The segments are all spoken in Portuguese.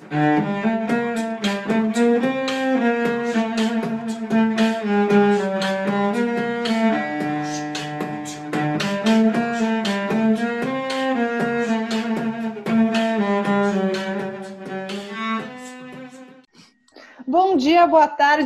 Bom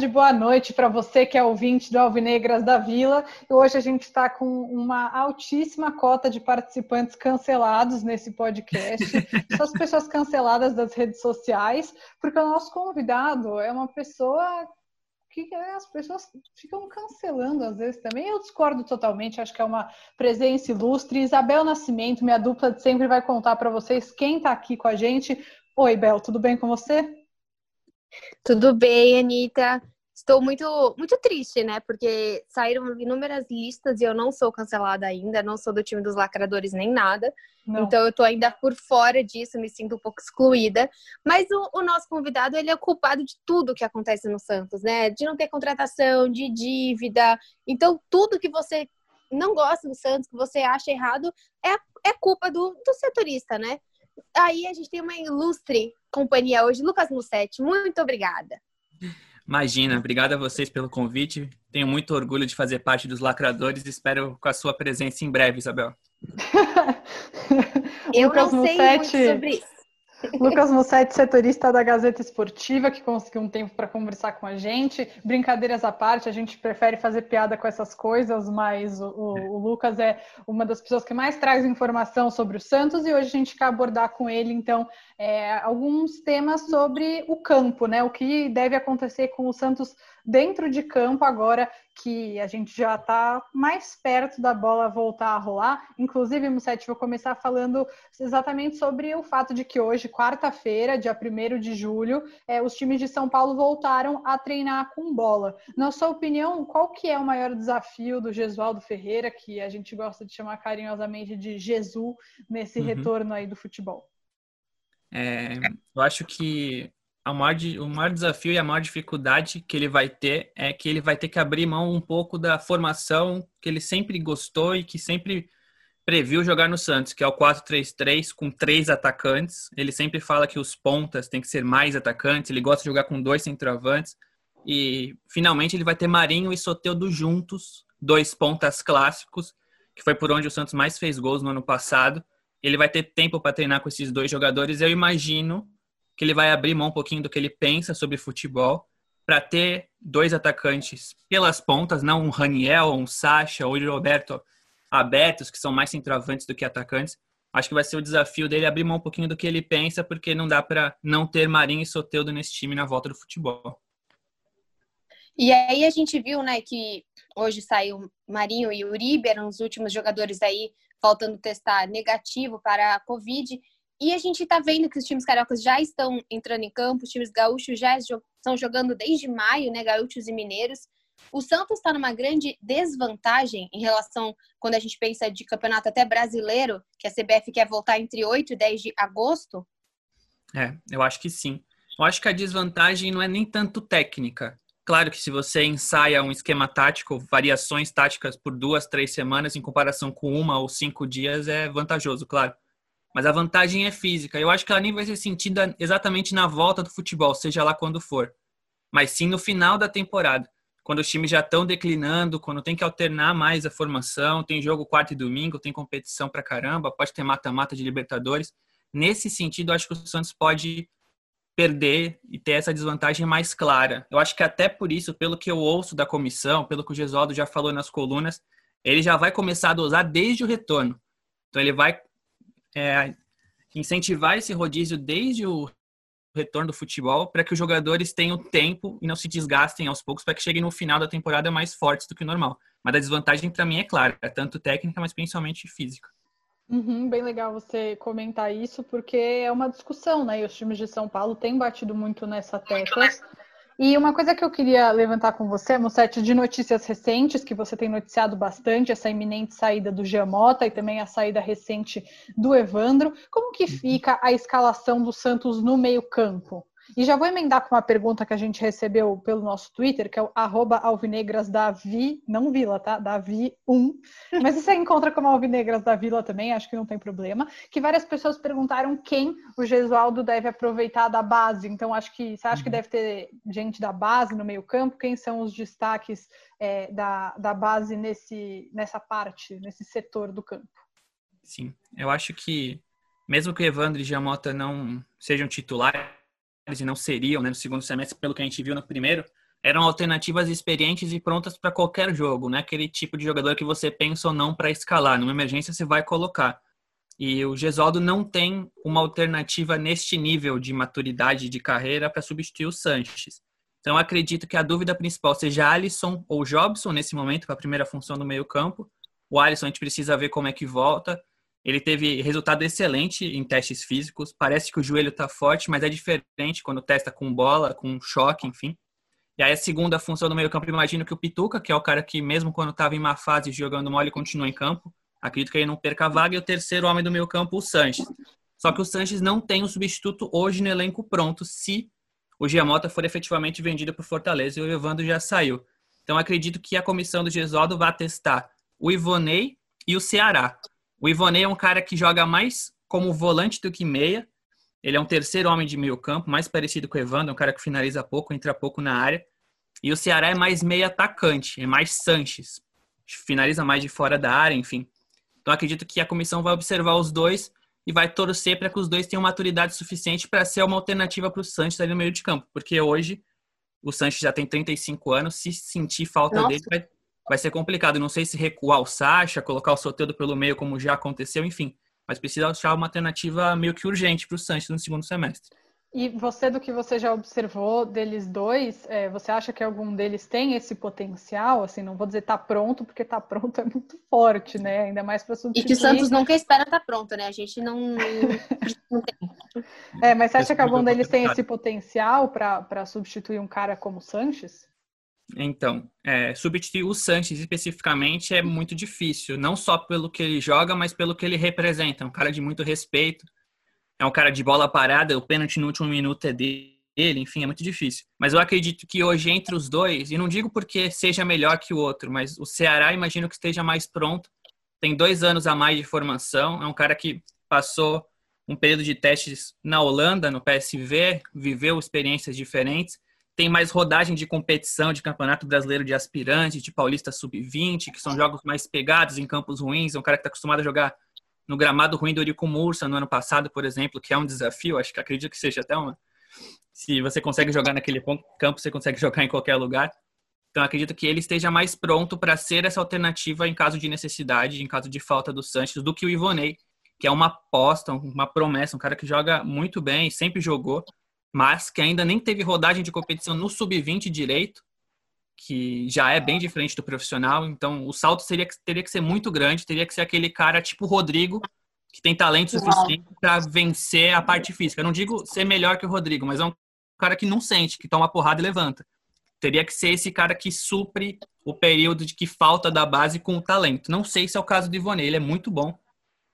tarde, boa noite para você que é ouvinte do Alvinegras da Vila. Hoje a gente está com uma altíssima cota de participantes cancelados nesse podcast. São as pessoas canceladas das redes sociais, porque o nosso convidado é uma pessoa que as pessoas ficam cancelando às vezes também. Eu discordo totalmente, acho que é uma presença ilustre. Isabel Nascimento, minha dupla de sempre, vai contar para vocês quem está aqui com a gente. Oi, Bel, tudo bem com você? Tudo bem, Anitta. Estou muito, muito triste, né? Porque saíram inúmeras listas e eu não sou cancelada ainda, não sou do time dos lacradores nem nada. Não. Então eu tô ainda por fora disso, me sinto um pouco excluída. Mas o, o, nosso convidado, ele é culpado de tudo que acontece no Santos, né? De não ter contratação, de dívida. Então tudo que você não gosta do Santos, que você acha errado, é, é culpa do, do setorista, né? Aí a gente tem uma ilustre companhia hoje, Lucas Mussetti. Muito obrigada. Imagina, obrigada a vocês pelo convite. Tenho muito orgulho de fazer parte dos lacradores e espero com a sua presença em breve, Isabel. Eu Lucas não sei Mussetti, muito sobre isso. Lucas Mussetti, setorista da Gazeta Esportiva, que conseguiu um tempo para conversar com a gente. Brincadeiras à parte, a gente prefere fazer piada com essas coisas, mas o, o, Lucas é uma das pessoas que mais traz informação sobre o Santos e hoje a gente quer abordar com ele, então, é, alguns temas sobre o campo, né? O que deve acontecer com o Santos dentro de campo agora que a gente já está mais perto da bola voltar a rolar. Inclusive, Mussetti, vou começar falando exatamente sobre o fato de que hoje, quarta-feira, dia 1 de julho, é, os times de São Paulo voltaram a treinar com bola. Na sua opinião, qual que é o maior desafio do Gesualdo Ferreira, que a gente gosta de chamar carinhosamente de Jesus, nesse uhum. retorno aí do futebol? É, eu acho que o maior, o maior desafio e a maior dificuldade que ele vai ter é que ele vai ter que abrir mão um pouco da formação que ele sempre gostou e que sempre previu jogar no Santos, que é o 4-3-3 com três atacantes. Ele sempre fala que os pontas têm que ser mais atacantes, ele gosta de jogar com dois centroavantes. E finalmente ele vai ter Marinho e Soteudo juntos, dois pontas clássicos, que foi por onde o Santos mais fez gols no ano passado. Ele vai ter tempo para treinar com esses dois jogadores. Eu imagino que ele vai abrir mão um pouquinho do que ele pensa sobre futebol para ter dois atacantes pelas pontas, não um Raniel, um Sacha ou o Roberto abertos, que são mais centroavantes do que atacantes. Acho que vai ser o desafio dele abrir mão um pouquinho do que ele pensa, porque não dá para não ter Marinho e Soteudo nesse time na volta do futebol. E aí a gente viu, né, que hoje saiu Marinho e Uribe, eram os últimos jogadores aí faltando testar negativo para a Covid. E a gente está vendo que os times cariocas já estão entrando em campo, os times gaúchos já estão jogando desde maio, né? Gaúchos e mineiros. O Santos está numa grande desvantagem em relação quando a gente pensa de campeonato até brasileiro, que a CBF quer voltar entre 8 e 10 de agosto? É, eu acho que sim. Eu acho que a desvantagem não é nem tanto técnica. Claro que se você ensaia um esquema tático, variações táticas por duas, três semanas em comparação com uma ou cinco dias é vantajoso, claro. Mas a vantagem é física. Eu acho que ela nem vai ser sentida exatamente na volta do futebol, seja lá quando for. Mas sim no final da temporada. Quando os times já estão declinando, quando tem que alternar mais a formação, tem jogo quarto e domingo, tem competição pra caramba, pode ter mata-mata de Libertadores. Nesse sentido, eu acho que o Santos pode perder e ter essa desvantagem mais clara. Eu acho que até por isso, pelo que eu ouço da comissão, pelo que o Gesualdo já falou nas colunas, ele já vai começar a dosar desde o retorno. Então ele vai é, incentivar esse rodízio desde o retorno do futebol para que os jogadores tenham tempo e não se desgastem aos poucos para que cheguem no final da temporada mais fortes do que o normal. Mas a desvantagem para mim é clara, é tanto técnica, mas principalmente física. Uhum, bem legal você comentar isso, porque é uma discussão, né? E os times de São Paulo têm batido muito nessa tecla. E uma coisa que eu queria levantar com você, Mussetti, de notícias recentes, que você tem noticiado bastante, essa iminente saída do Giamota e também a saída recente do Evandro. Como que uhum. fica a escalação do Santos no meio campo? E já vou emendar com uma pergunta que a gente recebeu pelo nosso Twitter, que é o alvinegrasdavi, não Vila, tá? Davi1. Mas você encontra como Alvinegras da Vila também, acho que não tem problema. Que várias pessoas perguntaram quem o Gesualdo deve aproveitar da base. Então, acho que você acha que uhum. deve ter gente da base no meio campo? Quem são os destaques é, da, da base nesse, nessa parte, nesse setor do campo? Sim, eu acho que mesmo que o Evandro e Giamota não sejam titulares, e não seriam né, no segundo semestre, pelo que a gente viu no primeiro, eram alternativas experientes e prontas para qualquer jogo, né? Aquele tipo de jogador que você pensa ou não para escalar. Numa emergência você vai colocar. E o Gesualdo não tem uma alternativa neste nível de maturidade de carreira para substituir o Sanches. Então acredito que a dúvida principal seja Alisson ou Jobson nesse momento, para a primeira função do meio-campo. O Alisson a gente precisa ver como é que volta. Ele teve resultado excelente em testes físicos. Parece que o joelho está forte, mas é diferente quando testa com bola, com choque, enfim. E aí a segunda função do meio campo, imagino que o Pituca, que é o cara que mesmo quando estava em má fase jogando mole, continua em campo. Acredito que ele não perca a vaga. E o terceiro homem do meio campo, o Sanches. Só que o Sanches não tem um substituto hoje no elenco pronto, se o Giamota for efetivamente vendido para o Fortaleza e o Evandro já saiu. Então acredito que a comissão do Gesualdo vai testar o Ivonei e o Ceará. O Ivonei é um cara que joga mais como volante do que meia. Ele é um terceiro homem de meio campo, mais parecido com o Evandro, um cara que finaliza pouco, entra pouco na área. E o Ceará é mais meia atacante, é mais Sanches. Finaliza mais de fora da área, enfim. Então acredito que a comissão vai observar os dois e vai torcer para que os dois tenham maturidade suficiente para ser uma alternativa para o Sanches ali no meio de campo. Porque hoje o Sanches já tem 35 anos, se sentir falta Nossa. dele, vai vai ser complicado. Não sei se recuar o Sacha, colocar o Soteldo pelo meio, como já aconteceu, enfim. Mas precisa achar uma alternativa meio que urgente para o Sanches no segundo semestre. E você, do que você já observou deles dois, é, você acha que algum deles tem esse potencial? Assim, não vou dizer tá pronto, porque tá pronto é muito forte, né? Ainda mais para substituir. E que o Santos nunca espera tá pronto, né? A gente não, não tem. É, mas você acha que algum deles tem esse potencial para substituir um cara como o Sanches? Então, é, substituir o Sanches especificamente é muito difícil, não só pelo que ele joga, mas pelo que ele representa. É um cara de muito respeito, é um cara de bola parada, o pênalti no último minuto é dele, enfim, é muito difícil. Mas eu acredito que hoje entre os dois, e não digo porque seja melhor que o outro, mas o Ceará imagino que esteja mais pronto, tem dois anos a mais de formação, é um cara que passou um período de testes na Holanda, no PSV, viveu experiências diferentes tem mais rodagem de competição de campeonato brasileiro de aspirante, de paulista sub-20, que são jogos mais pegados em campos ruins. É um cara que está acostumado a jogar no gramado ruim do Eurico Mursa no ano passado, por exemplo, que é um desafio. Acho que acredito que seja até uma. Se você consegue jogar naquele campo, você consegue jogar em qualquer lugar. Então, acredito que ele esteja mais pronto para ser essa alternativa em caso de necessidade, em caso de falta do Sanches, do que o Ivonei, que é uma aposta, uma promessa, um cara que joga muito bem, sempre jogou mas que ainda nem teve rodagem de competição no sub-20 direito, que já é bem diferente do profissional. Então, o salto seria, teria que ser muito grande, teria que ser aquele cara tipo Rodrigo, que tem talento suficiente para vencer a parte física. Eu não digo ser melhor que o Rodrigo, mas é um cara que não sente, que toma porrada e levanta. Teria que ser esse cara que supre o período de que falta da base com o talento. Não sei se é o caso do Ivone, ele é muito bom,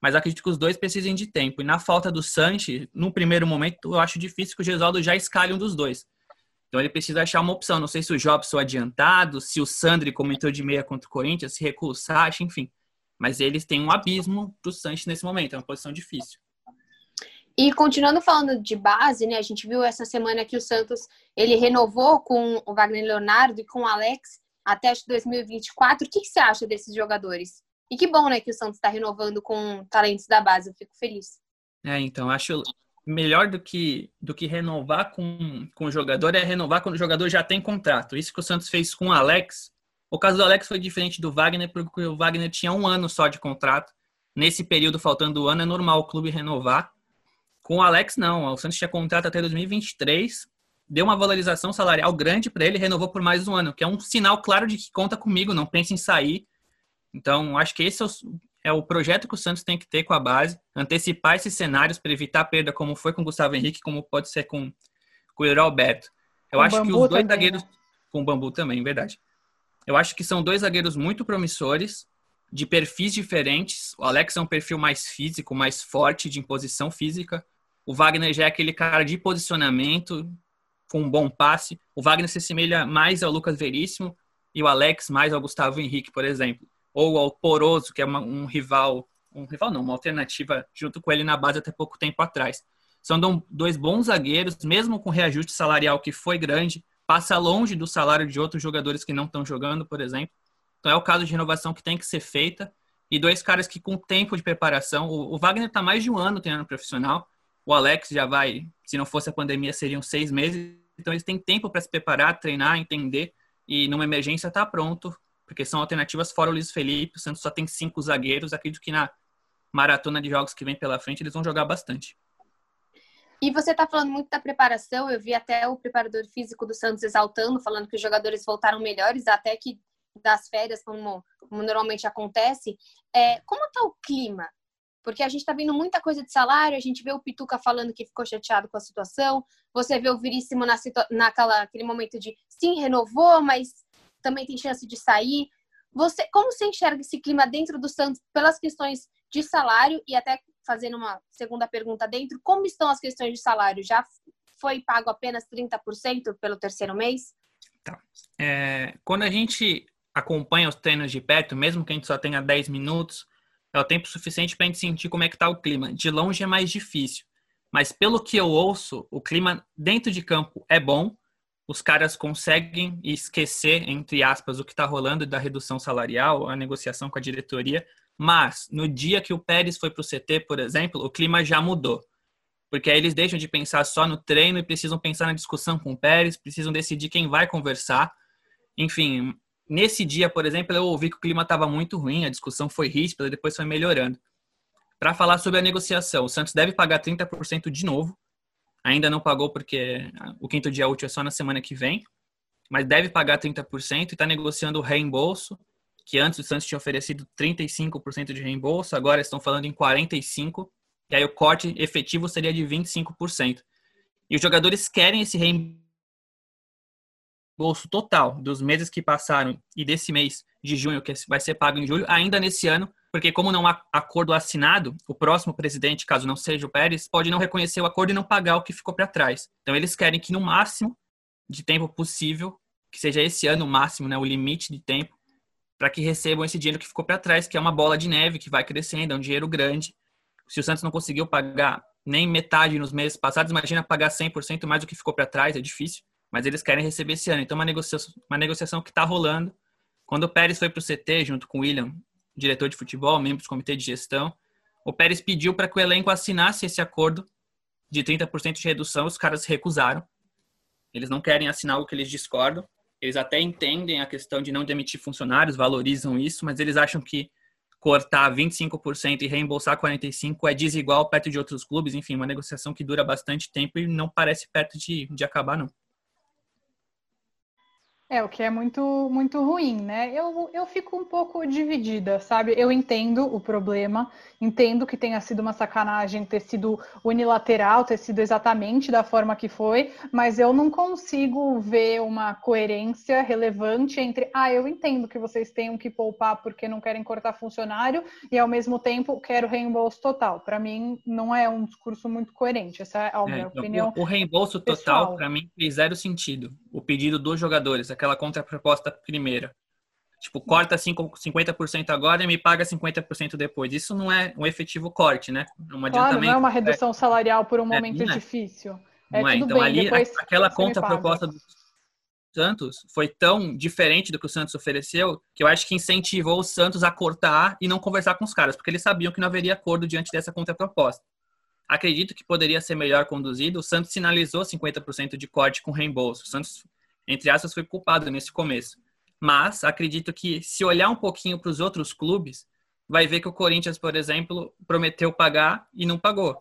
mas acredito que os dois precisem de tempo. E na falta do Sanches, no primeiro momento, eu acho difícil que o Gesualdo já escalhe um dos dois. Então ele precisa achar uma opção. Não sei se o Jobson adiantado, se o Sandri comentou de meia contra o Corinthians, se recua o Sacha, enfim. Mas eles têm um abismo pro Sanches nesse momento, é uma posição difícil. E continuando falando de base, né? A gente viu essa semana que o Santos ele renovou com o Wagner Leonardo e com o Alex até 2024. O que, que você acha desses jogadores? E que bom, né, que o Santos está renovando com talentos da base. Eu fico feliz. É, então, acho melhor do que, do que renovar com, com o jogador é renovar quando o jogador já tem contrato. Isso que o Santos fez com o Alex. O caso do Alex foi diferente do Wagner, porque o Wagner tinha um ano só de contrato. Nesse período, faltando um ano, é normal o clube renovar. Com o Alex, não. O Santos tinha contrato até 2023. Deu uma valorização salarial grande para ele renovou por mais um ano, que é um sinal claro de que conta comigo, não pensa em sair então, acho que esse é o, é o, projeto que o Santos tem que ter com a base, antecipar esses cenários para evitar perda, como foi com o Gustavo Henrique, como pode ser com, com o Alberto. Eu com acho que os dois também, zagueiros. Né? Com o Bambu também, verdade. Eu acho que são dois zagueiros muito promissores, de perfis diferentes. O Alex é um perfil mais físico, mais forte, de imposição física. O Wagner já é aquele cara de posicionamento, com um bom passe. O Wagner se assemelha mais ao Lucas Veríssimo e o Alex mais ao Gustavo Henrique, por exemplo. Ou ao Poroso, que é uma, um rival, um rival não, uma alternativa junto com ele na base até pouco tempo atrás. São dois bons zagueiros, mesmo com reajuste salarial que foi grande, passa longe do salário de outros jogadores que não estão jogando, por exemplo. Então é o caso de renovação que tem que ser feita. E dois caras que com tempo de preparação, o, o Wagner está mais de um ano treinando profissional, o Alex já vai, se não fosse a pandemia, seriam seis meses. Então eles têm tempo para se preparar, treinar, entender e numa emergência tá pronto, porque são alternativas fora o Luiz Felipe. O Santos só tem cinco zagueiros. Acredito que na maratona de jogos que vem pela frente eles vão jogar bastante. E você está falando muito da preparação. Eu vi até o preparador físico do Santos exaltando, falando que os jogadores voltaram melhores, até que das férias, como, como normalmente acontece. É, como está o clima? Porque a gente está vendo muita coisa de salário, a gente vê o Pituca falando que ficou chateado com a situação, você vê o Viríssimo na naquela aquele momento de sim, renovou, mas também tem chance de sair. Você, como você enxerga esse clima dentro do Santos pelas questões de salário e até fazendo uma segunda pergunta dentro, como estão as questões de salário? Já foi pago apenas 30% pelo terceiro mês? Tá. É, quando a gente acompanha os treinos de perto, mesmo que a gente só tenha 10 minutos, é o tempo suficiente para a gente sentir como é que está o clima. De longe é mais difícil, mas pelo que eu ouço, o clima dentro de campo é bom. Os caras conseguem esquecer, entre aspas, o que está rolando da redução salarial, a negociação com a diretoria. Mas no dia que o Pérez foi para o CT, por exemplo, o clima já mudou. Porque aí eles deixam de pensar só no treino e precisam pensar na discussão com o Pérez, precisam decidir quem vai conversar. Enfim, Nesse dia, por exemplo, eu ouvi que o clima estava muito ruim, a discussão foi ríspida, depois foi melhorando. Para falar sobre a negociação, o Santos deve pagar 30% de novo. Ainda não pagou porque o quinto dia útil é só na semana que vem, mas deve pagar 30% e está negociando o reembolso, que antes o Santos tinha oferecido 35% de reembolso, agora estão falando em 45%, e aí o corte efetivo seria de 25%. E os jogadores querem esse reembolso bolso total dos meses que passaram e desse mês de junho, que vai ser pago em julho, ainda nesse ano, porque como não há acordo assinado, o próximo presidente, caso não seja o Pérez, pode não reconhecer o acordo e não pagar o que ficou para trás. Então eles querem que no máximo de tempo possível, que seja esse ano o máximo, né, o limite de tempo, para que recebam esse dinheiro que ficou para trás, que é uma bola de neve que vai crescendo, é um dinheiro grande. Se o Santos não conseguiu pagar nem metade nos meses passados, imagina pagar 100% mais do que ficou para trás, é difícil mas eles querem receber esse ano. Então, uma negociação, uma negociação que está rolando. Quando o Pérez foi para o CT, junto com o William, diretor de futebol, membro do comitê de gestão, o Pérez pediu para que o elenco assinasse esse acordo de 30% de redução, os caras recusaram. Eles não querem assinar algo que eles discordam. Eles até entendem a questão de não demitir funcionários, valorizam isso, mas eles acham que cortar 25% e reembolsar 45% é desigual perto de outros clubes. Enfim, uma negociação que dura bastante tempo e não parece perto de, de acabar, não. É, o que é muito, muito ruim, né? Eu, eu fico um pouco dividida, sabe? Eu entendo o problema, entendo que tenha sido uma sacanagem ter sido unilateral, ter sido exatamente da forma que foi, mas eu não consigo ver uma coerência relevante entre, ah, eu entendo que vocês tenham que poupar porque não querem cortar funcionário e ao mesmo tempo quero reembolso total. Para mim, não é um discurso muito coerente, essa é a minha é, opinião. O, o reembolso total, para mim, fez zero sentido. O pedido dos jogadores aquela contraproposta primeira. Tipo, corta 5, 50% agora e me paga 50% depois. Isso não é um efetivo corte, né? Um claro, não é uma redução é, salarial por um é, momento é, difícil. É, não é. Então, bem, ali, aquela contraproposta do Santos foi tão diferente do que o Santos ofereceu que eu acho que incentivou o Santos a cortar e não conversar com os caras, porque eles sabiam que não haveria acordo diante dessa contraproposta. Acredito que poderia ser melhor conduzido. O Santos sinalizou 50% de corte com reembolso. O Santos entre aspas, foi culpado nesse começo. Mas acredito que se olhar um pouquinho para os outros clubes, vai ver que o Corinthians, por exemplo, prometeu pagar e não pagou.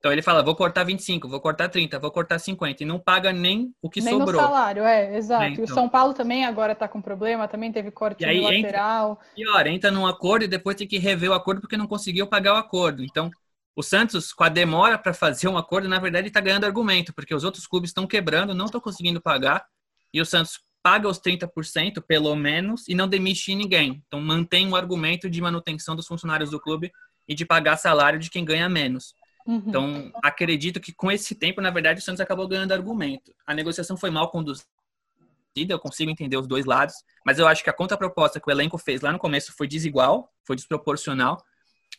Então ele fala, vou cortar 25, vou cortar 30, vou cortar 50 e não paga nem o que nem sobrou. Nem o salário, é, exato. É, então. E o. São Paulo também agora está com problema, também teve corte e lateral. E pior, entra num acordo e depois tem que rever o acordo porque não conseguiu pagar o acordo. Então, o Santos, com a demora para fazer um acordo, na verdade está ganhando argumento, porque os outros clubes estão quebrando, não estão conseguindo pagar e o Santos paga os 30%, pelo menos, e não demite ninguém. Então, mantém o argumento de manutenção dos funcionários do clube e de pagar salário de quem ganha menos. Uhum. Então, acredito que com esse tempo, na verdade, o Santos acabou ganhando argumento. A negociação foi mal conduzida, eu consigo entender os dois lados, mas eu acho que a contraproposta que o elenco fez lá no começo foi desigual, foi desproporcional,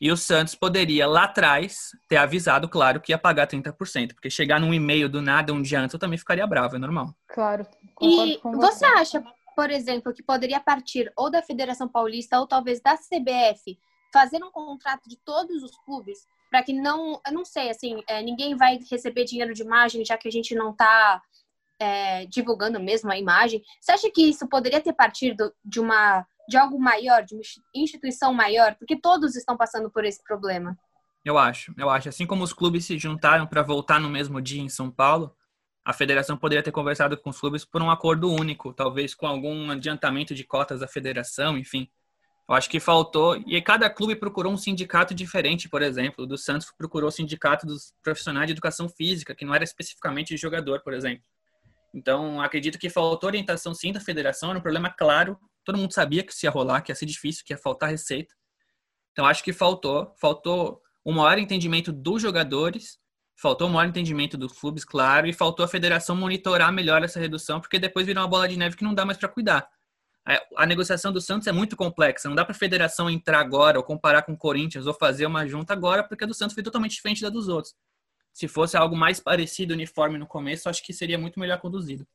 e o Santos poderia lá atrás ter avisado, claro, que ia pagar 30%, porque chegar num e-mail do nada um dia antes eu também ficaria bravo, é normal. Claro. E você. você acha, por exemplo, que poderia partir ou da Federação Paulista ou talvez da CBF fazer um contrato de todos os clubes para que não, eu não sei, assim, é, ninguém vai receber dinheiro de imagem já que a gente não está é, divulgando mesmo a imagem. Você acha que isso poderia ter partido de uma de algo maior, de uma instituição maior, porque todos estão passando por esse problema. Eu acho, eu acho. Assim como os clubes se juntaram para voltar no mesmo dia em São Paulo, a federação poderia ter conversado com os clubes por um acordo único, talvez com algum adiantamento de cotas da federação, enfim. Eu acho que faltou, e cada clube procurou um sindicato diferente, por exemplo. O do Santos procurou o sindicato dos profissionais de educação física, que não era especificamente de jogador, por exemplo. Então, acredito que faltou orientação sim da federação, era um problema claro todo mundo sabia que isso ia rolar, que ia ser difícil, que ia faltar receita. Então acho que faltou, faltou um maior entendimento dos jogadores, faltou um maior entendimento dos clubes, claro, e faltou a federação monitorar melhor essa redução, porque depois virou uma bola de neve que não dá mais para cuidar. A negociação do Santos é muito complexa, não dá para a federação entrar agora ou comparar com o Corinthians ou fazer uma junta agora, porque a do Santos foi totalmente diferente da dos outros. Se fosse algo mais parecido, uniforme no começo, acho que seria muito melhor conduzido.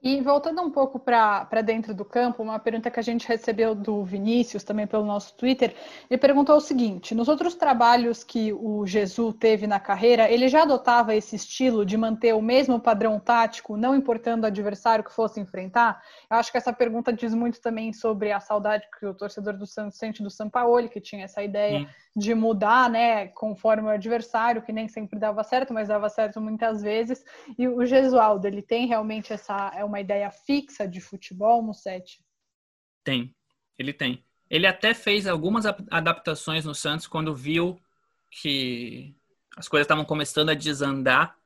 E voltando um pouco para dentro do campo, uma pergunta que a gente recebeu do Vinícius, também pelo nosso Twitter, ele perguntou o seguinte: nos outros trabalhos que o Jesus teve na carreira, ele já adotava esse estilo de manter o mesmo padrão tático, não importando o adversário que fosse enfrentar? Eu acho que essa pergunta diz muito também sobre a saudade que o torcedor do Santos sente do Sampaoli, que tinha essa ideia Sim. de mudar, né, conforme o adversário, que nem sempre dava certo, mas dava certo muitas vezes. E o Gesualdo, ele tem realmente essa é uma ideia fixa de futebol, Mussetti? Tem, ele tem. Ele até fez algumas adaptações no Santos quando viu que as coisas estavam começando a desandar,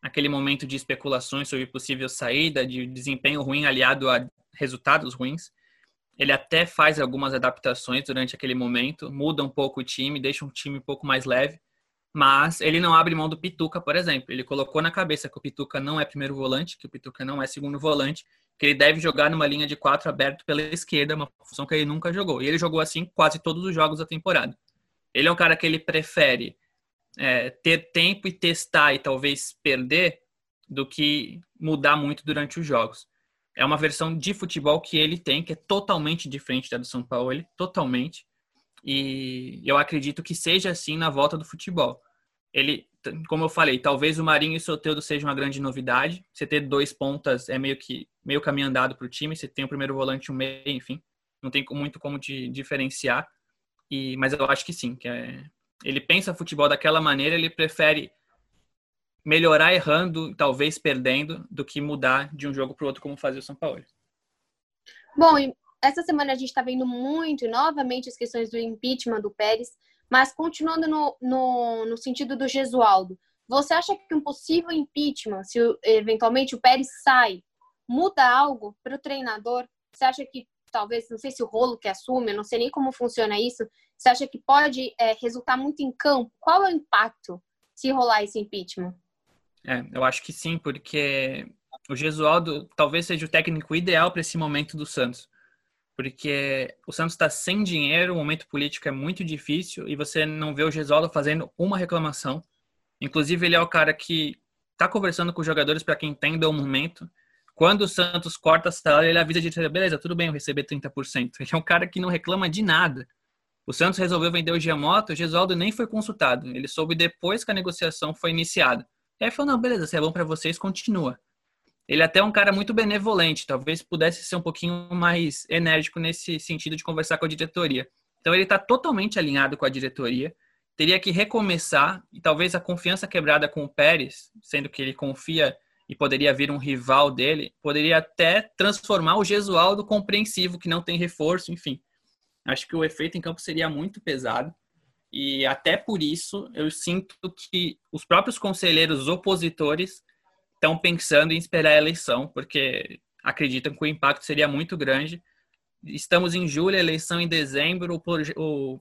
aquele momento de especulações sobre possível saída, de desempenho ruim aliado a resultados ruins. Ele até faz algumas adaptações durante aquele momento, muda um pouco o time, deixa um time um pouco mais leve, mas ele não abre mão do Pituca, por exemplo. Ele colocou na cabeça que o Pituca não é primeiro volante, que o Pituca não é segundo volante, que ele deve jogar numa linha de quatro aberto pela esquerda, uma função que ele nunca jogou. E ele jogou assim quase todos os jogos da temporada. Ele é um cara que ele prefere é, ter tempo e testar e talvez perder do que mudar muito durante os jogos. É uma versão de futebol que ele tem, que é totalmente diferente da do São Paulo, ele, totalmente. E eu acredito que seja assim na volta do futebol. Ele, como eu falei, talvez o Marinho e o Soteldo sejam uma grande novidade. Você ter dois pontas é meio que meio caminho andado para o time. Você tem o primeiro volante, um meio, enfim, não tem muito como te diferenciar. E, mas eu acho que sim, que é, ele pensa futebol daquela maneira, ele prefere melhorar errando, talvez perdendo, do que mudar de um jogo para o outro como fazia o São Paulo. Bom, essa semana a gente está vendo muito, novamente, as questões do impeachment do Pérez, mas continuando no, no, no sentido do Gesualdo, você acha que um possível impeachment, se eventualmente o Pérez sai, muda algo para o treinador? Você acha que talvez, não sei se o rolo que assume, não sei nem como funciona isso, você acha que pode é, resultar muito em campo? Qual é o impacto se rolar esse impeachment? É, eu acho que sim, porque o Gesualdo talvez seja o técnico ideal para esse momento do Santos porque o Santos está sem dinheiro, o momento político é muito difícil e você não vê o Gesualdo fazendo uma reclamação. Inclusive, ele é o cara que está conversando com os jogadores para quem entenda o momento. Quando o Santos corta a salário, ele avisa de beleza, tudo bem eu receber 30%. Ele é um cara que não reclama de nada. O Santos resolveu vender o Giamotto, o Gesualdo nem foi consultado. Ele soube depois que a negociação foi iniciada. Aí falou, não, beleza, se é bom para vocês, continua. Ele é até é um cara muito benevolente, talvez pudesse ser um pouquinho mais enérgico nesse sentido de conversar com a diretoria. Então ele está totalmente alinhado com a diretoria, teria que recomeçar e talvez a confiança quebrada com o Pérez, sendo que ele confia e poderia vir um rival dele, poderia até transformar o Gesualdo compreensivo, que não tem reforço, enfim. Acho que o efeito em campo seria muito pesado. E até por isso eu sinto que os próprios conselheiros opositores estão pensando em esperar a eleição, porque acreditam que o impacto seria muito grande. Estamos em julho, eleição em dezembro, o, o,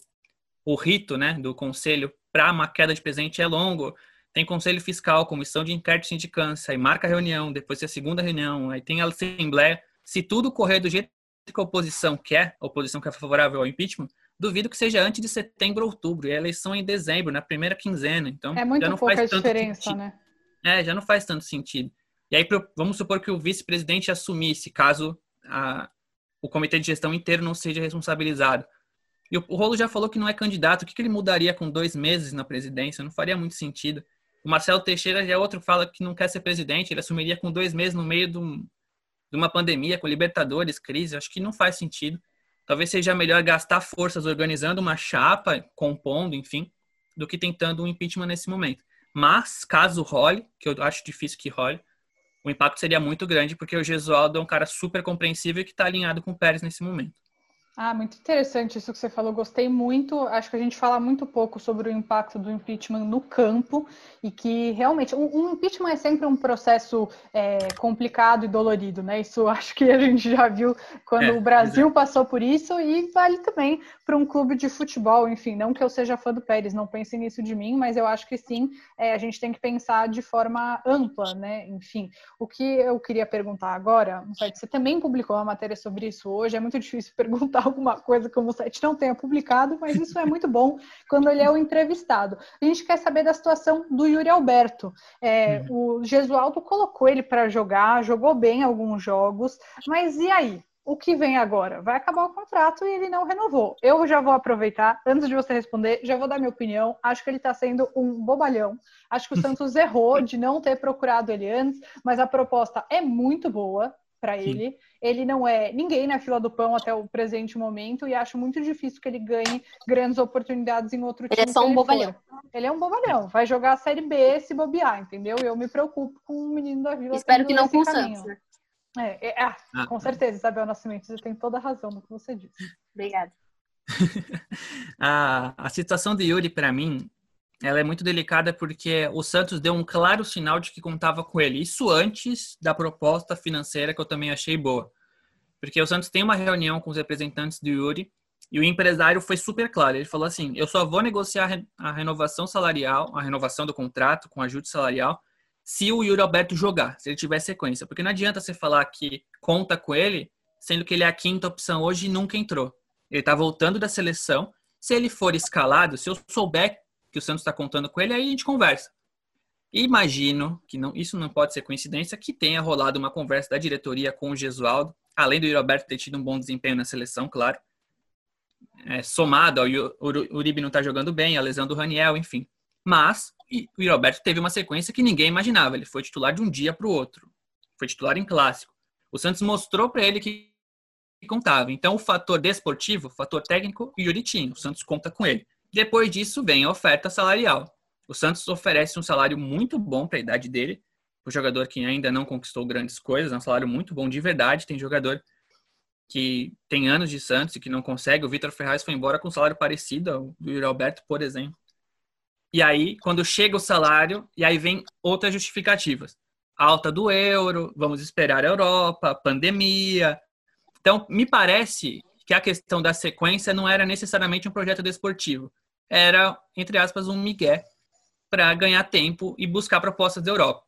o rito né, do conselho para uma queda de presidente é longo. Tem conselho fiscal, comissão de inquérito de sindicância, aí marca a reunião, depois tem a segunda reunião, aí tem a assembleia. Se tudo correr do jeito que a oposição quer, a oposição que é favorável ao impeachment, duvido que seja antes de setembro ou outubro. E a eleição é em dezembro, na primeira quinzena. Então, é muito já não pouca faz diferença, né? É, já não faz tanto sentido. E aí, vamos supor que o vice-presidente assumisse, caso a, o comitê de gestão inteiro não seja responsabilizado. E o, o Rolo já falou que não é candidato. O que, que ele mudaria com dois meses na presidência? Não faria muito sentido. O Marcelo Teixeira já é outro fala que não quer ser presidente. Ele assumiria com dois meses no meio de, um, de uma pandemia, com Libertadores, crise. Acho que não faz sentido. Talvez seja melhor gastar forças organizando uma chapa, compondo, enfim, do que tentando um impeachment nesse momento. Mas, caso role, que eu acho difícil que role, o impacto seria muito grande, porque o Gesualdo é um cara super compreensível que está alinhado com o Pérez nesse momento. Ah, muito interessante isso que você falou. Gostei muito. Acho que a gente fala muito pouco sobre o impacto do impeachment no campo e que realmente um, um impeachment é sempre um processo é, complicado e dolorido, né? Isso acho que a gente já viu quando é, o Brasil passou por isso e vale também para um clube de futebol. Enfim, não que eu seja fã do Pérez, não pense nisso de mim, mas eu acho que sim. É, a gente tem que pensar de forma ampla, né? Enfim, o que eu queria perguntar agora, você também publicou uma matéria sobre isso hoje. É muito difícil perguntar alguma coisa como o site não tenha publicado, mas isso é muito bom quando ele é o entrevistado. A gente quer saber da situação do Yuri Alberto. É. O Gesualdo colocou ele para jogar, jogou bem alguns jogos, mas e aí? o que vem agora? Vai acabar o contrato e ele não renovou. Eu já vou aproveitar, antes de você responder, já vou dar minha opinião. Acho que ele está sendo um bobalhão. Acho que o Santos errou de não ter procurado ele antes, mas a proposta é muito boa para ele. Ele não é ninguém na fila do pão até o presente momento e acho muito difícil que ele ganhe grandes oportunidades em outro time. Ele é só um bobalhão. For. Ele é um bobalhão. Vai jogar a Série B se bobear, entendeu? Eu me preocupo com o menino da vila. Espero que não com o Santos, né? É, é, ah, ah, com certeza, Isabel Nascimento, você tem toda a razão no que você disse. Obrigada. a, a situação de Yuri, para mim, ela é muito delicada porque o Santos deu um claro sinal de que contava com ele. Isso antes da proposta financeira que eu também achei boa. Porque o Santos tem uma reunião com os representantes do Yuri e o empresário foi super claro. Ele falou assim: eu só vou negociar a renovação salarial, a renovação do contrato com ajuste salarial, se o Yuri Alberto jogar, se ele tiver sequência. Porque não adianta você falar que conta com ele, sendo que ele é a quinta opção hoje e nunca entrou. Ele está voltando da seleção. Se ele for escalado, se eu souber que o Santos está contando com ele, aí a gente conversa. Imagino que não, isso não pode ser coincidência, que tenha rolado uma conversa da diretoria com o Gesualdo, além do Roberto ter tido um bom desempenho na seleção, claro. É, somado ao Uribe não estar tá jogando bem, a lesão do Raniel, enfim. Mas o Roberto teve uma sequência que ninguém imaginava. Ele foi titular de um dia para o outro. Foi titular em clássico. O Santos mostrou para ele que contava. Então, o fator desportivo, o fator técnico, o Yuri tinha. O Santos conta com ele. Depois disso vem a oferta salarial. O Santos oferece um salário muito bom para a idade dele, o jogador que ainda não conquistou grandes coisas, é um salário muito bom de verdade. Tem jogador que tem anos de Santos e que não consegue. O Vitor Ferraz foi embora com um salário parecido ao do Yuri Alberto, por exemplo. E aí, quando chega o salário, e aí vem outras justificativas. Alta do euro, vamos esperar a Europa, pandemia. Então, me parece que a questão da sequência não era necessariamente um projeto desportivo. Era, entre aspas, um migué para ganhar tempo e buscar propostas da Europa.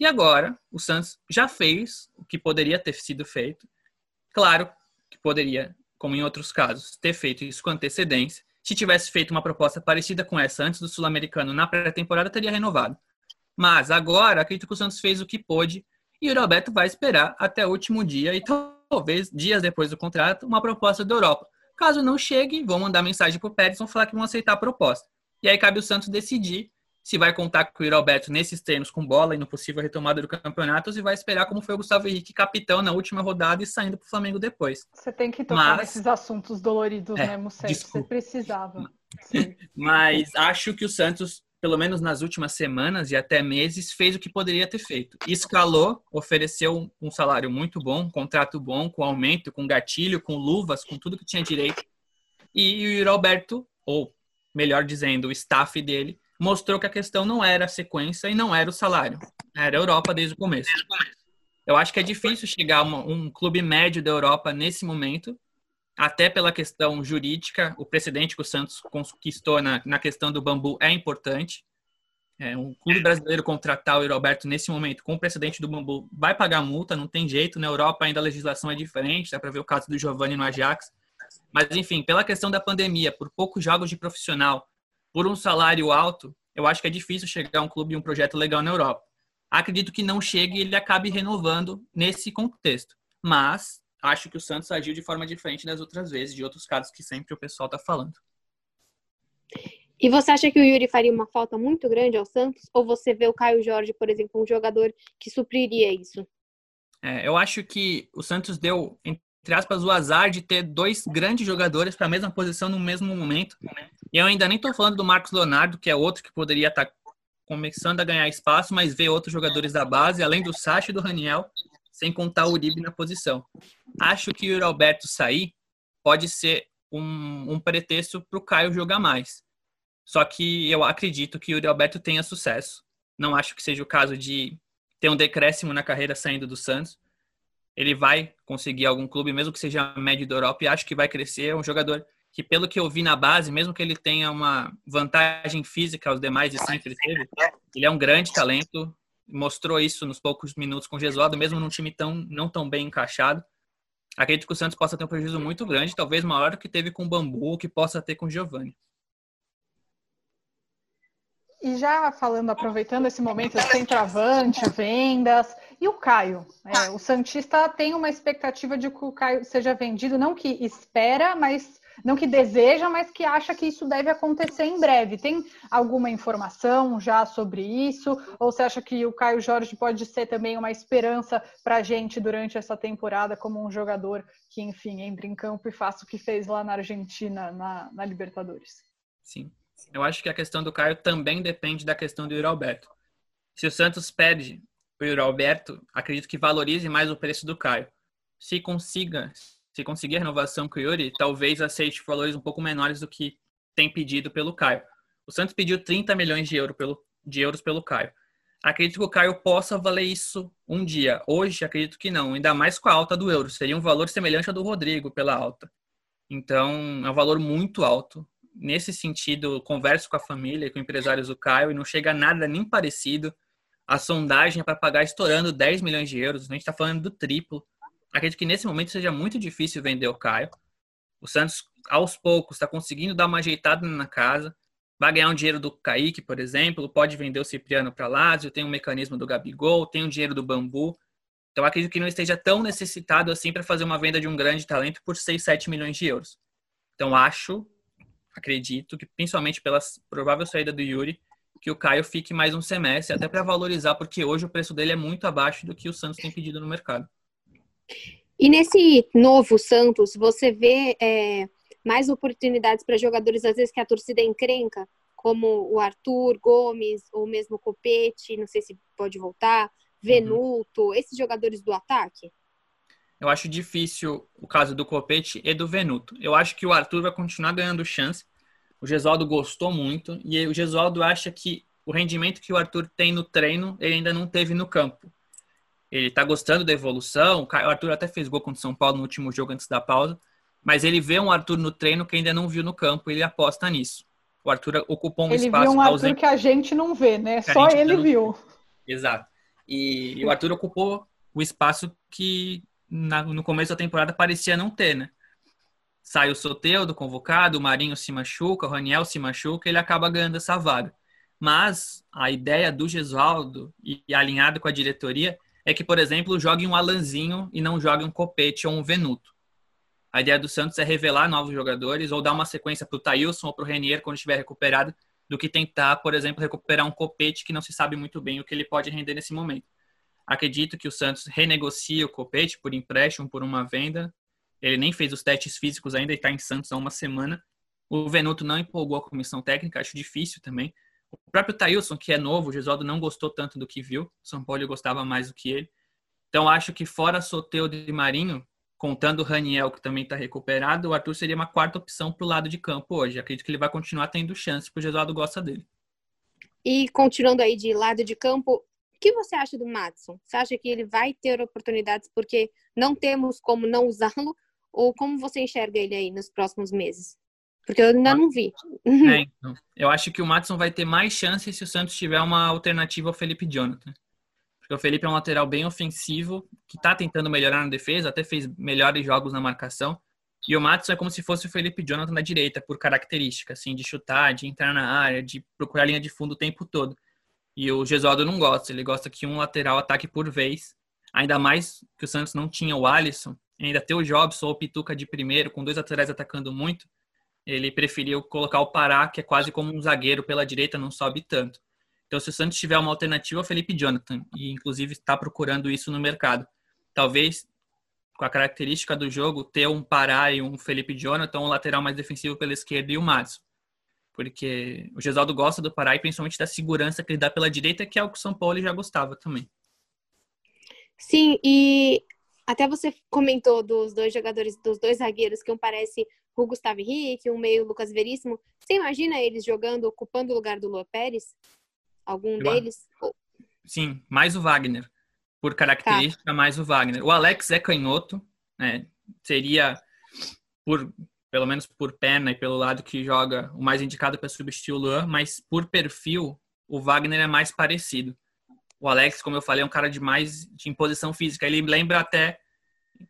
E agora, o Santos já fez o que poderia ter sido feito. Claro que poderia, como em outros casos, ter feito isso com antecedência. Se tivesse feito uma proposta parecida com essa antes do Sul-Americano na pré-temporada, teria renovado. Mas agora, acredito que o Santos fez o que pôde e o Roberto vai esperar até o último dia e talvez dias depois do contrato, uma proposta da Europa. Caso não chegue, vão mandar mensagem para o Pérez, vão falar que vão aceitar a proposta. E aí cabe o Santos decidir se vai contar com o Alberto nesses treinos com bola e no possível retomada do campeonato, ou se vai esperar como foi o Gustavo Henrique, capitão na última rodada e saindo para o Flamengo depois. Você tem que tocar Mas, nesses assuntos doloridos, é, né, Musset? Você precisava. Mas acho que o Santos pelo menos nas últimas semanas e até meses, fez o que poderia ter feito. Escalou, ofereceu um salário muito bom, um contrato bom, com aumento, com gatilho, com luvas, com tudo que tinha direito. E o Roberto, ou melhor dizendo, o staff dele, mostrou que a questão não era a sequência e não era o salário. Era a Europa desde o começo. Eu acho que é difícil chegar a um clube médio da Europa nesse momento até pela questão jurídica, o precedente que o Santos conquistou na, na questão do bambu é importante. É, um clube brasileiro contratar o Roberto nesse momento com o precedente do bambu vai pagar multa, não tem jeito. Na Europa ainda a legislação é diferente, dá para ver o caso do Giovanni no Ajax. Mas, enfim, pela questão da pandemia, por poucos jogos de profissional, por um salário alto, eu acho que é difícil chegar a um clube e um projeto legal na Europa. Acredito que não chegue e ele acabe renovando nesse contexto. Mas acho que o Santos agiu de forma diferente das outras vezes, de outros casos que sempre o pessoal está falando. E você acha que o Yuri faria uma falta muito grande ao Santos? Ou você vê o Caio Jorge, por exemplo, um jogador que supriria isso? É, eu acho que o Santos deu, entre aspas, o azar de ter dois grandes jogadores para a mesma posição no mesmo momento. E eu ainda nem estou falando do Marcos Leonardo, que é outro que poderia estar tá começando a ganhar espaço, mas ver outros jogadores da base, além do Sacha e do Raniel, sem contar o Uribe na posição. Acho que o Alberto sair pode ser um, um pretexto para o Caio jogar mais. Só que eu acredito que o Alberto tenha sucesso. Não acho que seja o caso de ter um decréscimo na carreira saindo do Santos. Ele vai conseguir algum clube, mesmo que seja médio da Europa, e acho que vai crescer. É um jogador que, pelo que eu vi na base, mesmo que ele tenha uma vantagem física aos demais e sempre ele é um grande talento. Mostrou isso nos poucos minutos com o Gesualdo, mesmo num time tão, não tão bem encaixado. Acredito que o Santos possa ter um prejuízo muito grande, talvez maior do que teve com o Bambu, que possa ter com o Giovanni. E já falando, aproveitando esse momento, centroavante, vendas, e o Caio? É, o Santista tem uma expectativa de que o Caio seja vendido, não que espera, mas não que deseja, mas que acha que isso deve acontecer em breve. Tem alguma informação já sobre isso? Ou você acha que o Caio Jorge pode ser também uma esperança para a gente durante essa temporada como um jogador que, enfim, entre em campo e faça o que fez lá na Argentina, na, na Libertadores? Sim. Eu acho que a questão do Caio também depende da questão do Yuri Alberto. Se o Santos pede o Yuri Alberto, acredito que valorize mais o preço do Caio. Se consiga, se conseguir a renovação com o Yuri, talvez aceite valores um pouco menores do que tem pedido pelo Caio. O Santos pediu 30 milhões de, euro pelo, de euros pelo Caio. Acredito que o Caio possa valer isso um dia. Hoje, acredito que não, ainda mais com a alta do euro. Seria um valor semelhante ao do Rodrigo pela alta. Então, é um valor muito alto nesse sentido, converso com a família, com empresários do Caio, e não chega nada nem parecido. A sondagem é para pagar estourando 10 milhões de euros, a gente está falando do triplo. Acredito que nesse momento seja muito difícil vender o Caio. O Santos, aos poucos, está conseguindo dar uma ajeitada na casa. Vai ganhar um dinheiro do Kaique, por exemplo, pode vender o Cipriano para Lazio, tem um mecanismo do Gabigol, tem o um dinheiro do Bambu. Então acredito que não esteja tão necessitado assim para fazer uma venda de um grande talento por 6, 7 milhões de euros. Então acho acredito que principalmente pela provável saída do Yuri, que o Caio fique mais um semestre, até para valorizar, porque hoje o preço dele é muito abaixo do que o Santos tem pedido no mercado. E nesse novo Santos, você vê é, mais oportunidades para jogadores, às vezes, que a torcida encrenca, como o Arthur Gomes, ou mesmo o Copete, não sei se pode voltar, Venuto, uhum. esses jogadores do ataque? Eu acho difícil o caso do Copete e do Venuto. Eu acho que o Arthur vai continuar ganhando chance. O Gesualdo gostou muito e o Gesualdo acha que o rendimento que o Arthur tem no treino, ele ainda não teve no campo. Ele tá gostando da evolução. O Arthur até fez gol contra o São Paulo no último jogo antes da pausa. Mas ele vê um Arthur no treino que ainda não viu no campo e ele aposta nisso. O Arthur ocupou um ele espaço. Ele viu um Arthur ausente... que a gente não vê, né? Só ele viu. Exato. E, e o Arthur ocupou o espaço que na, no começo da temporada parecia não ter, né? Sai o Soteudo convocado, o Marinho se machuca, o Raniel se machuca, ele acaba ganhando essa vaga. Mas a ideia do Gesualdo, e, e alinhado com a diretoria, é que, por exemplo, jogue um Alanzinho e não jogue um Copete ou um Venuto. A ideia do Santos é revelar novos jogadores ou dar uma sequência para o Thailson ou para o Renier quando estiver recuperado, do que tentar, por exemplo, recuperar um Copete que não se sabe muito bem o que ele pode render nesse momento. Acredito que o Santos renegocie o Copete por empréstimo, por uma venda. Ele nem fez os testes físicos ainda e está em Santos há uma semana. O Venuto não empolgou a comissão técnica, acho difícil também. O próprio Thailson, que é novo, o Gesualdo não gostou tanto do que viu. O São Paulo gostava mais do que ele. Então acho que fora Soteudo e Marinho, contando o Raniel, que também está recuperado, o Arthur seria uma quarta opção para o lado de campo hoje. Acredito que ele vai continuar tendo chance, porque o Gesualdo gosta dele. E continuando aí de lado de campo, o que você acha do Matson? Você acha que ele vai ter oportunidades porque não temos como não usá-lo? Ou como você enxerga ele aí nos próximos meses? Porque eu ainda não vi. É, então, eu acho que o Matson vai ter mais chances se o Santos tiver uma alternativa ao Felipe Jonathan. Porque o Felipe é um lateral bem ofensivo, que está tentando melhorar na defesa, até fez melhores jogos na marcação. E o Matson é como se fosse o Felipe Jonathan na direita, por característica, assim, de chutar, de entrar na área, de procurar a linha de fundo o tempo todo. E o Gesualdo não gosta, ele gosta que um lateral ataque por vez. Ainda mais que o Santos não tinha o Alisson, ainda ter o Jobson ou o Pituca de primeiro, com dois laterais atacando muito. Ele preferiu colocar o Pará, que é quase como um zagueiro pela direita, não sobe tanto. Então, se o Santos tiver uma alternativa, é o Felipe Jonathan, e inclusive está procurando isso no mercado. Talvez, com a característica do jogo, ter um Pará e um Felipe Jonathan, um lateral mais defensivo pela esquerda e o Madison porque o Gesaldo gosta do Pará e principalmente da segurança que ele dá pela direita, que é o que o São Paulo já gostava também. Sim, e até você comentou dos dois jogadores, dos dois zagueiros, que um parece o Gustavo Henrique, um meio Lucas Veríssimo. Você imagina eles jogando, ocupando o lugar do Lua Pérez? Algum deles? Sim, mais o Wagner. Por característica, tá. mais o Wagner. O Alex é canhoto, né? Seria por pelo menos por perna e pelo lado que joga, o mais indicado para substituir o Luan, mas por perfil, o Wagner é mais parecido. O Alex, como eu falei, é um cara de mais de imposição física. Ele lembra até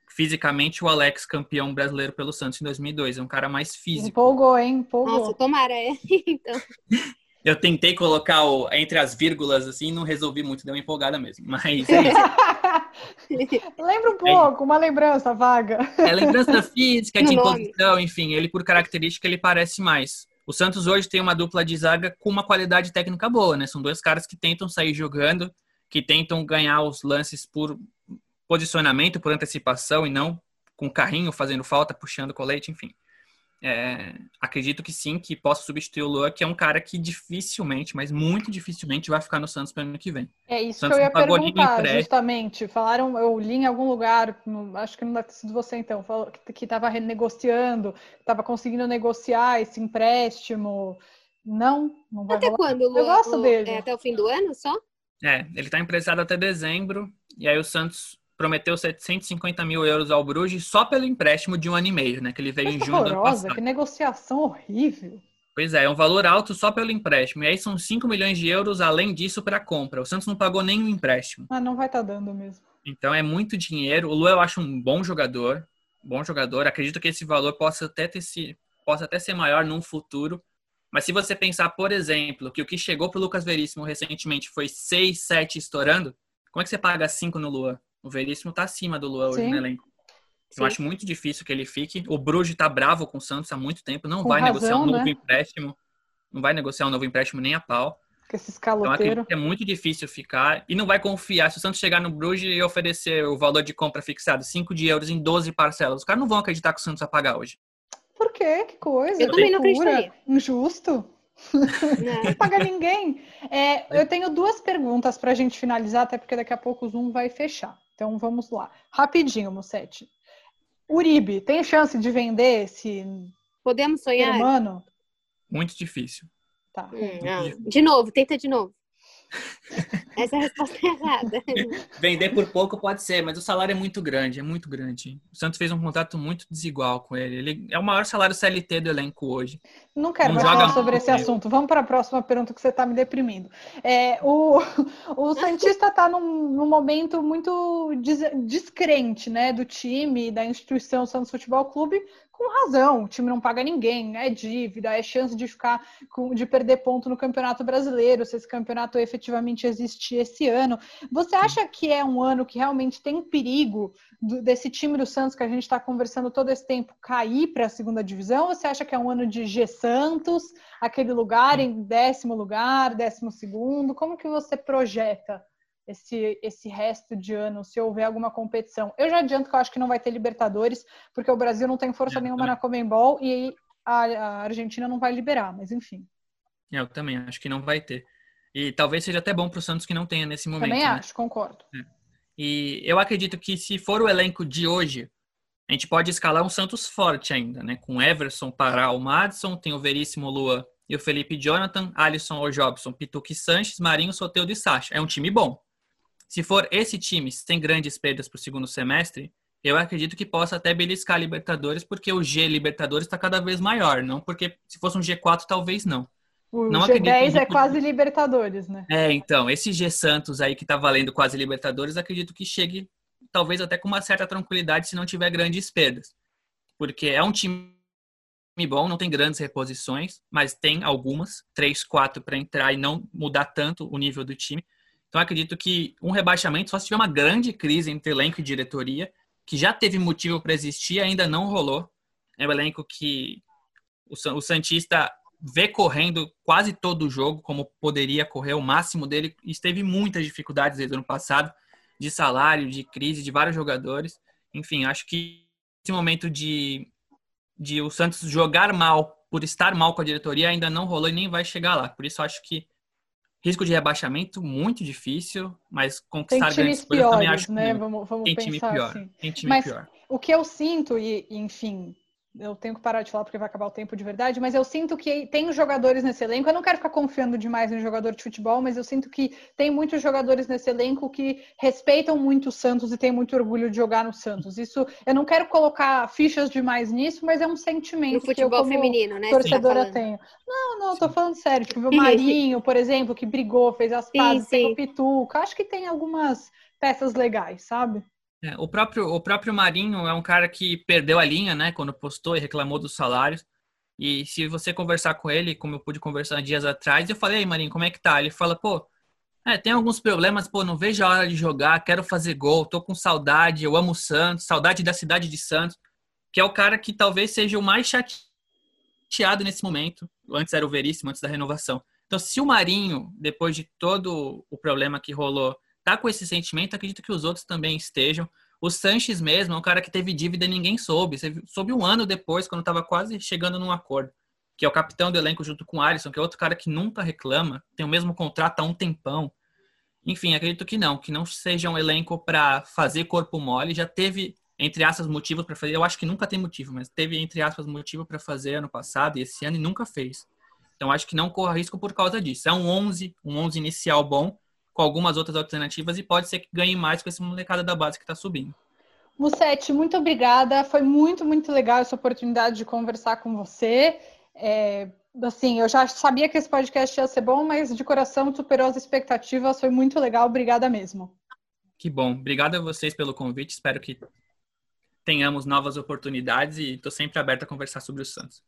fisicamente o Alex campeão brasileiro pelo Santos em 2002. É um cara mais físico. Empolgou, hein? Empolgou. Nossa, tomara, é. então. Eu tentei colocar o, entre as vírgulas assim, não resolvi muito, deu uma empolgada mesmo. Mas é isso. Lembra um pouco, é. uma lembrança vaga. É lembrança física, de imposição, enfim, ele por característica ele parece mais. O Santos hoje tem uma dupla de zaga com uma qualidade técnica boa, né? São dois caras que tentam sair jogando, que tentam ganhar os lances por posicionamento, por antecipação e não com carrinho fazendo falta, puxando colete, enfim. É, acredito que sim, que possa substituir o Lua, que é um cara que dificilmente, mas muito dificilmente vai ficar no Santos para o ano que vem. É isso que eu ia perguntar, justamente. Falaram, eu li em algum lugar, acho que não deve ter sido você então, falou que estava renegociando, estava conseguindo negociar esse empréstimo. Não, não vai Até rolar. quando, Lua? Eu gosto dele. É até o fim do ano só? É, ele está emprestado até dezembro, e aí o Santos prometeu 750 mil euros ao Bruges só pelo empréstimo de um ano e meio, né? Que ele veio Coisa em junho horrorosa, do ano passado. Que negociação horrível. Pois é, é um valor alto só pelo empréstimo. E aí são 5 milhões de euros além disso para compra. O Santos não pagou nenhum empréstimo. Ah, não vai estar tá dando mesmo. Então é muito dinheiro. O Lu eu acho um bom jogador. Bom jogador. Acredito que esse valor possa até, ter se, possa até ser maior num futuro. Mas se você pensar, por exemplo, que o que chegou para o Lucas Veríssimo recentemente foi 6, 7 estourando, como é que você paga 5 no Luan? O Veríssimo tá acima do Luan hoje no elenco. Eu acho muito difícil que ele fique. O Bruges tá bravo com o Santos há muito tempo. Não com vai razão, negociar um novo né? empréstimo. Não vai negociar um novo empréstimo nem a pau. Com esse escaloteiro. Então, é muito difícil ficar. E não vai confiar. Se o Santos chegar no Bruges e oferecer o valor de compra fixado, 5 de euros em 12 parcelas, os caras não vão acreditar que o Santos vai pagar hoje. Por quê? Que coisa. Eu também não acreditaria. Injusto. Não. não paga ninguém. É, eu tenho duas perguntas para a gente finalizar, até porque daqui a pouco o Zoom vai fechar. Então vamos lá. Rapidinho, Mussetti. Uribe, tem chance de vender esse. Podemos sonhar? Humano? Muito difícil. Tá. Hum, de novo, tenta de novo. Essa é a resposta errada. Vender por pouco pode ser, mas o salário é muito grande, é muito grande. O Santos fez um contrato muito desigual com ele. Ele é o maior salário CLT do elenco hoje. Não quero Não mais falar sobre esse assunto. Vamos para a próxima pergunta que você está me deprimindo. É, o, o Santista está num, num, momento muito descrente né, do time, da instituição Santos Futebol Clube, com razão, o time não paga ninguém, é dívida, é chance de ficar com, de perder ponto no Campeonato Brasileiro, se esse campeonato efetivamente existir esse ano. Você acha que é um ano que realmente tem perigo do, desse time do Santos que a gente está conversando todo esse tempo cair para a segunda divisão? Ou você acha que é um ano de G Santos, aquele lugar em décimo lugar, décimo segundo? Como que você projeta? Esse, esse resto de ano, se houver alguma competição. Eu já adianto que eu acho que não vai ter Libertadores, porque o Brasil não tem força nenhuma na Comembol e a, a Argentina não vai liberar, mas enfim. Eu também acho que não vai ter. E talvez seja até bom para o Santos que não tenha nesse momento. Também né? acho, concordo. É. E eu acredito que se for o elenco de hoje, a gente pode escalar um Santos forte ainda, né? Com Everson, Pará, o Madison, tem o Veríssimo Lua e o Felipe Jonathan, Alisson ou Jobson, Pituque Sanches, Marinho, Soteudo e Sacha. É um time bom. Se for esse time sem grandes perdas para o segundo semestre, eu acredito que possa até beliscar a Libertadores, porque o G Libertadores está cada vez maior, não porque se fosse um G4, talvez não. O não G10 é quase Libertadores, né? É, então, esse G Santos aí que tá valendo quase Libertadores, acredito que chegue talvez até com uma certa tranquilidade se não tiver grandes perdas. Porque é um time bom, não tem grandes reposições, mas tem algumas, três, quatro para entrar e não mudar tanto o nível do time. Então acredito que um rebaixamento só se tiver uma grande crise entre elenco e diretoria, que já teve motivo para existir, ainda não rolou. É um elenco que o Santista vê correndo quase todo o jogo, como poderia correr o máximo dele, e teve muitas dificuldades desde o ano passado, de salário, de crise, de vários jogadores. Enfim, acho que esse momento de, de o Santos jogar mal por estar mal com a diretoria ainda não rolou e nem vai chegar lá. Por isso acho que risco de rebaixamento muito difícil, mas conquistar grandes coisas também acho né? Vamos, vamos tem time pior. Assim. Tem time mas pior. O que eu sinto e enfim, eu tenho que parar de falar porque vai acabar o tempo de verdade, mas eu sinto que tem jogadores nesse elenco. Eu não quero ficar confiando demais em jogador de futebol, mas eu sinto que tem muitos jogadores nesse elenco que respeitam muito o Santos e têm muito orgulho de jogar no Santos. Isso eu não quero colocar fichas demais nisso, mas é um sentimento no futebol que eu, como feminino, né? Torcedora tá tenho. Não, não, tô falando sério. Tipo, o Marinho, por exemplo, que brigou, fez as pazes, tem o Pituca. Acho que tem algumas peças legais, sabe? É, o, próprio, o próprio Marinho é um cara que perdeu a linha, né, quando postou e reclamou dos salários. E se você conversar com ele, como eu pude conversar dias atrás, eu falei, Marinho, como é que tá? Ele fala, pô, é, tem alguns problemas, pô, não vejo a hora de jogar, quero fazer gol, tô com saudade, eu amo o Santos, saudade da cidade de Santos, que é o cara que talvez seja o mais chateado nesse momento. Antes era o Veríssimo, antes da renovação. Então, se o Marinho, depois de todo o problema que rolou, tá com esse sentimento, acredito que os outros também estejam. O Sanches mesmo é um cara que teve dívida e ninguém soube. Soube um ano depois, quando estava quase chegando num acordo. Que é o capitão do elenco junto com o Alisson, que é outro cara que nunca reclama, tem o mesmo contrato há um tempão. Enfim, acredito que não, que não seja um elenco para fazer corpo mole. Já teve, entre aspas, motivos para fazer. Eu acho que nunca tem motivo, mas teve, entre aspas, motivo para fazer ano passado e esse ano e nunca fez. Então acho que não corra risco por causa disso. É um 11, um 11 inicial bom, com algumas outras alternativas e pode ser que ganhe mais com esse molecada da base que está subindo. Musete, muito obrigada. Foi muito, muito legal essa oportunidade de conversar com você. É, assim, eu já sabia que esse podcast ia ser bom, mas de coração superou as expectativas. Foi muito legal. Obrigada mesmo. Que bom. Obrigado a vocês pelo convite. Espero que tenhamos novas oportunidades e estou sempre aberto a conversar sobre o Santos.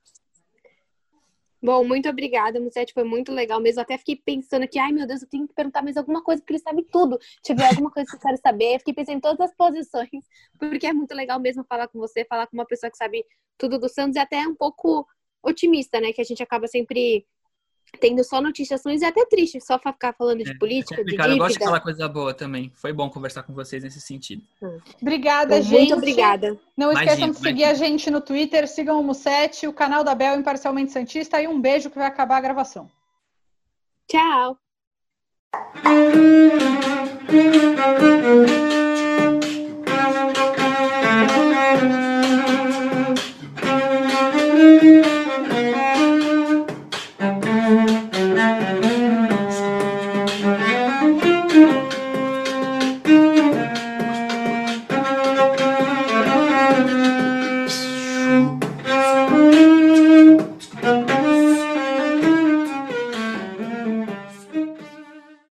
Bom, muito obrigada, Musete, foi muito legal mesmo. Até fiquei pensando que, ai meu Deus, eu tenho que perguntar mais alguma coisa, porque ele sabe tudo. Tiver alguma coisa que eu quero saber, fiquei pensando em todas as posições, porque é muito legal mesmo falar com você, falar com uma pessoa que sabe tudo do Santos e até um pouco otimista, né? Que a gente acaba sempre tendo só notícias ruins e até triste só ficar falando de é, política, é de dívida. Eu gosto de falar coisa boa também. Foi bom conversar com vocês nesse sentido. Hum. Obrigada, gente. Muito obrigada. Não esqueçam de seguir a gente no Twitter, sigam o Musete, o canal da Bel Imparcialmente Santista e um beijo que vai acabar a gravação. Tchau.